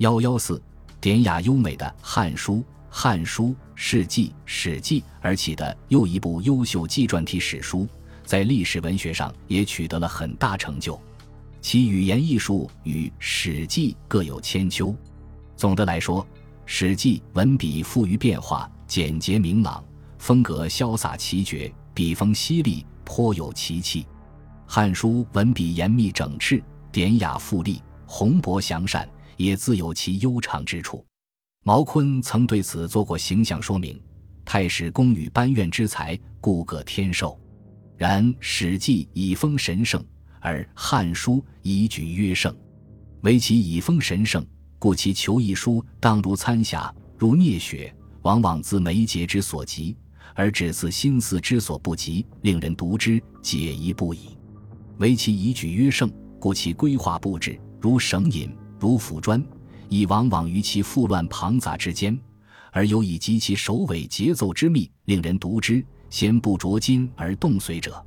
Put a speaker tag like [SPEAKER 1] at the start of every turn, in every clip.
[SPEAKER 1] 幺幺四，典雅优美的《汉书》《汉书》《世纪》《史记》而起的又一部优秀纪传体史书，在历史文学上也取得了很大成就。其语言艺术与《史记》各有千秋。总的来说，《史记》文笔富于变化，简洁明朗，风格潇洒奇绝，笔锋犀利，颇有奇气。《汉书》文笔严密整饬，典雅富丽，宏博详善。也自有其悠长之处。毛坤曾对此做过形象说明：“太史公与班院之才，故各天授。然《史记》以风神圣，而《汉书》以举约胜。唯其以风神圣，故其求一书当如参霞，如聂雪，往往自眉节之所及，而只自心思之所不及，令人读之解疑不已。唯其以举约胜，故其规划布置如绳引。”如辅砖，亦往往于其复乱庞杂之间，而又以及其首尾节奏之密，令人读之先不着筋而动髓者。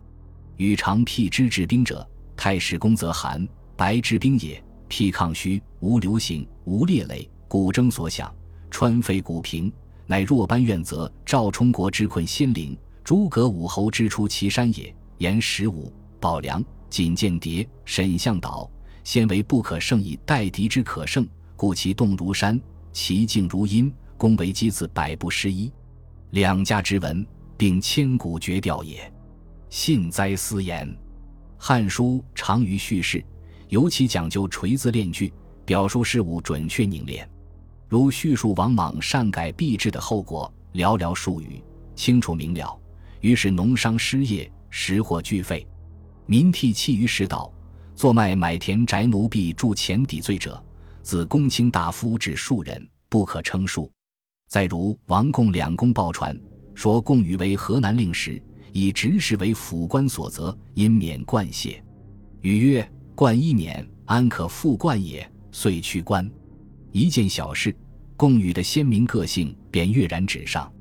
[SPEAKER 1] 与常辟之治兵者，太史公则韩白之兵也。辟抗虚，无流行，无烈垒，古征所想，川废古平，乃若班怨则赵充国之困仙灵，诸葛武侯之出祁山也。言十五，宝良、锦间谍、沈向导。先为不可胜以待敌之可胜，故其动如山，其静如阴，攻为机自百步失一。两家之文，并千古绝调也。信哉斯言！《汉书》长于叙事，尤其讲究锤字炼句，表述事物准确凝练。如叙述王莽擅改币制的后果，寥寥数语，清楚明了。于是农商失业，食货俱废，民涕泣于石岛。作卖买田宅奴婢铸钱抵罪者，自公卿大夫至庶人，不可称数。再如王贡两公报传，说贡禹为河南令时，以执事为府官所责，因免冠谢。禹曰：“冠一免，安可复冠也？”遂去官。一件小事，贡禹的鲜明个性便跃然纸上。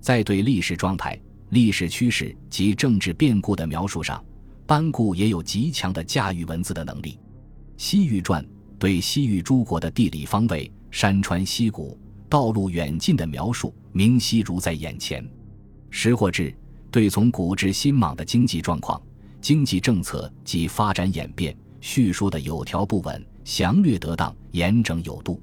[SPEAKER 1] 在对历史状态、历史趋势及政治变故的描述上。班固也有极强的驾驭文字的能力，《西域传》对西域诸国的地理方位、山川溪谷、道路远近的描述明晰如在眼前，《识货志》对从古至新莽的经济状况、经济政策及发展演变叙述的有条不紊、详略得当、严整有度，《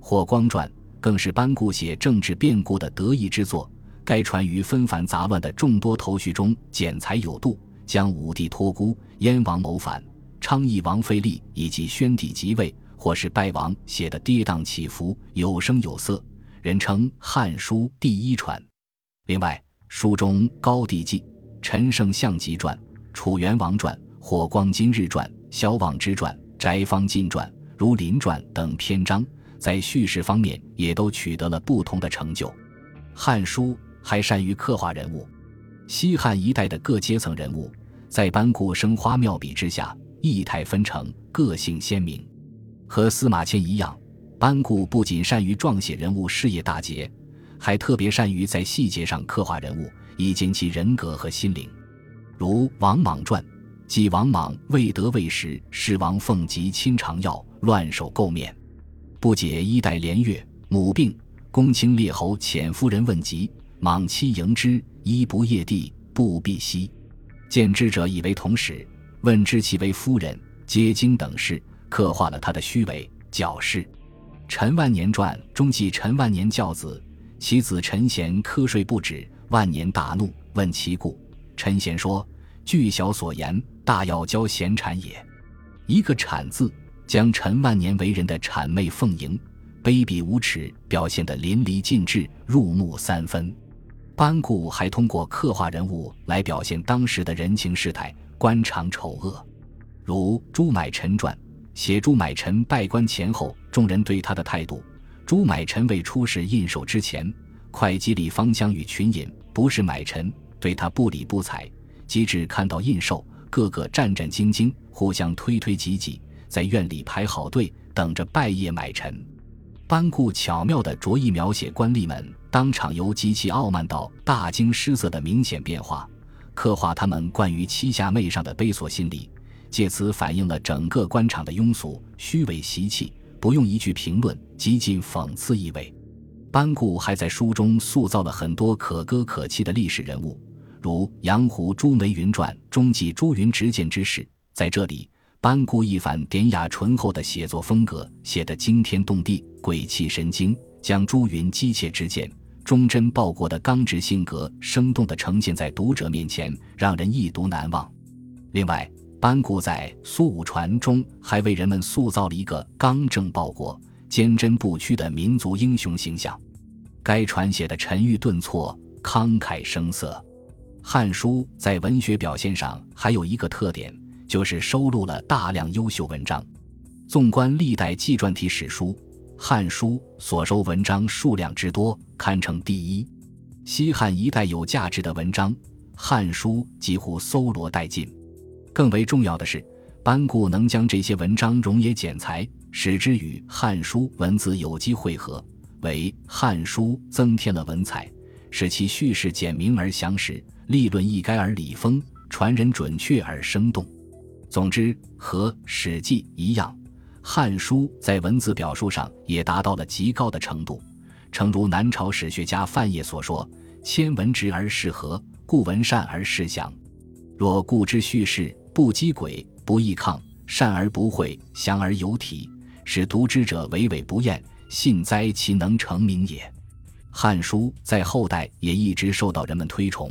[SPEAKER 1] 霍光传》更是班固写政治变故的得意之作，该传于纷繁杂乱的众多头绪中剪裁有度。将武帝托孤、燕王谋反、昌邑王废立以及宣帝即位或是败亡写得跌宕起伏、有声有色，人称《汉书》第一传。另外，书中高帝纪、陈胜相集传、楚元王传、火光今日传、萧望之传、翟方进传、如林传等篇章，在叙事方面也都取得了不同的成就。《汉书》还善于刻画人物，西汉一代的各阶层人物。在班固生花妙笔之下，意态纷呈，个性鲜明。和司马迁一样，班固不仅善于撰写人物事业大捷，还特别善于在细节上刻画人物，以见其人格和心灵。如《王莽传》，即王莽未得位时，世王奉及亲尝药，乱手垢面，不解衣带连月，母病，公卿列侯遣夫人问疾，莽妻迎之，衣不夜地，步必息。见之者以为同始，问之其为夫人，皆惊等事，刻画了他的虚伪矫饰。陈万年传中记陈万年教子，其子陈贤瞌睡不止，万年大怒，问其故。陈贤说：“据小所言，大要教贤产也。”一个“产”字，将陈万年为人的谄媚奉迎、卑鄙无耻表现得淋漓尽致，入木三分。班固还通过刻画人物来表现当时的人情世态、官场丑恶，如《朱买臣传》写朱买臣拜官前后众人对他的态度。朱买臣未出使印绶之前，会稽里方将与群饮，不是买臣对他不理不睬；及至看到印绶，个个战战兢兢，互相推推挤挤，在院里排好队，等着拜谒买臣。班固巧妙地着意描写官吏们当场由极其傲慢到大惊失色的明显变化，刻画他们惯于欺下媚上的卑琐心理，借此反映了整个官场的庸俗、虚伪习气。不用一句评论，极尽讽刺意味。班固还在书中塑造了很多可歌可泣的历史人物，如杨湖朱梅云传中记朱云执剑之事。在这里，班固一反典雅醇厚的写作风格，写得惊天动地、鬼气神经，将朱云机切执剑、忠贞报国的刚直性格生动地呈现在读者面前，让人一读难忘。另外，班固在《苏武传》中还为人们塑造了一个刚正报国。坚贞不屈的民族英雄形象，该传写的沉郁顿挫、慷慨声色。《汉书》在文学表现上还有一个特点，就是收录了大量优秀文章。纵观历代纪传体史书，《汉书》所收文章数量之多，堪称第一。西汉一代有价值的文章，《汉书》几乎搜罗殆尽。更为重要的是，班固能将这些文章融也剪裁。使之与《汉书》文字有机汇合，为《汉书》增添了文采，使其叙事简明而详实，立论一概而理丰，传人准确而生动。总之，和《史记》一样，《汉书》在文字表述上也达到了极高的程度。诚如南朝史学家范晔所说：“千文直而事和，故文善而事详。若故之叙事不积诡，不易抗，善而不讳，详而有体。”使读之者娓娓不厌，信哉其能成名也。《汉书》在后代也一直受到人们推崇，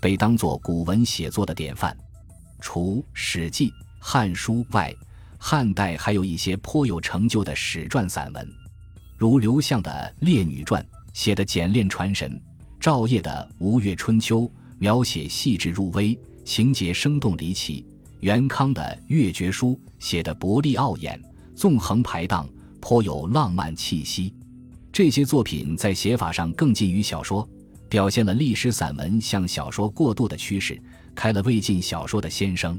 [SPEAKER 1] 被当作古文写作的典范。除《史记》《汉书》外，汉代还有一些颇有成就的史传散文，如刘向的《列女传》写的简练传神，赵烨的《吴越春秋》描写细致入微，情节生动离奇，袁康的《越绝书》写的博丽傲眼。纵横排荡，颇有浪漫气息。这些作品在写法上更近于小说，表现了历史散文向小说过渡的趋势，开了魏晋小说的先声。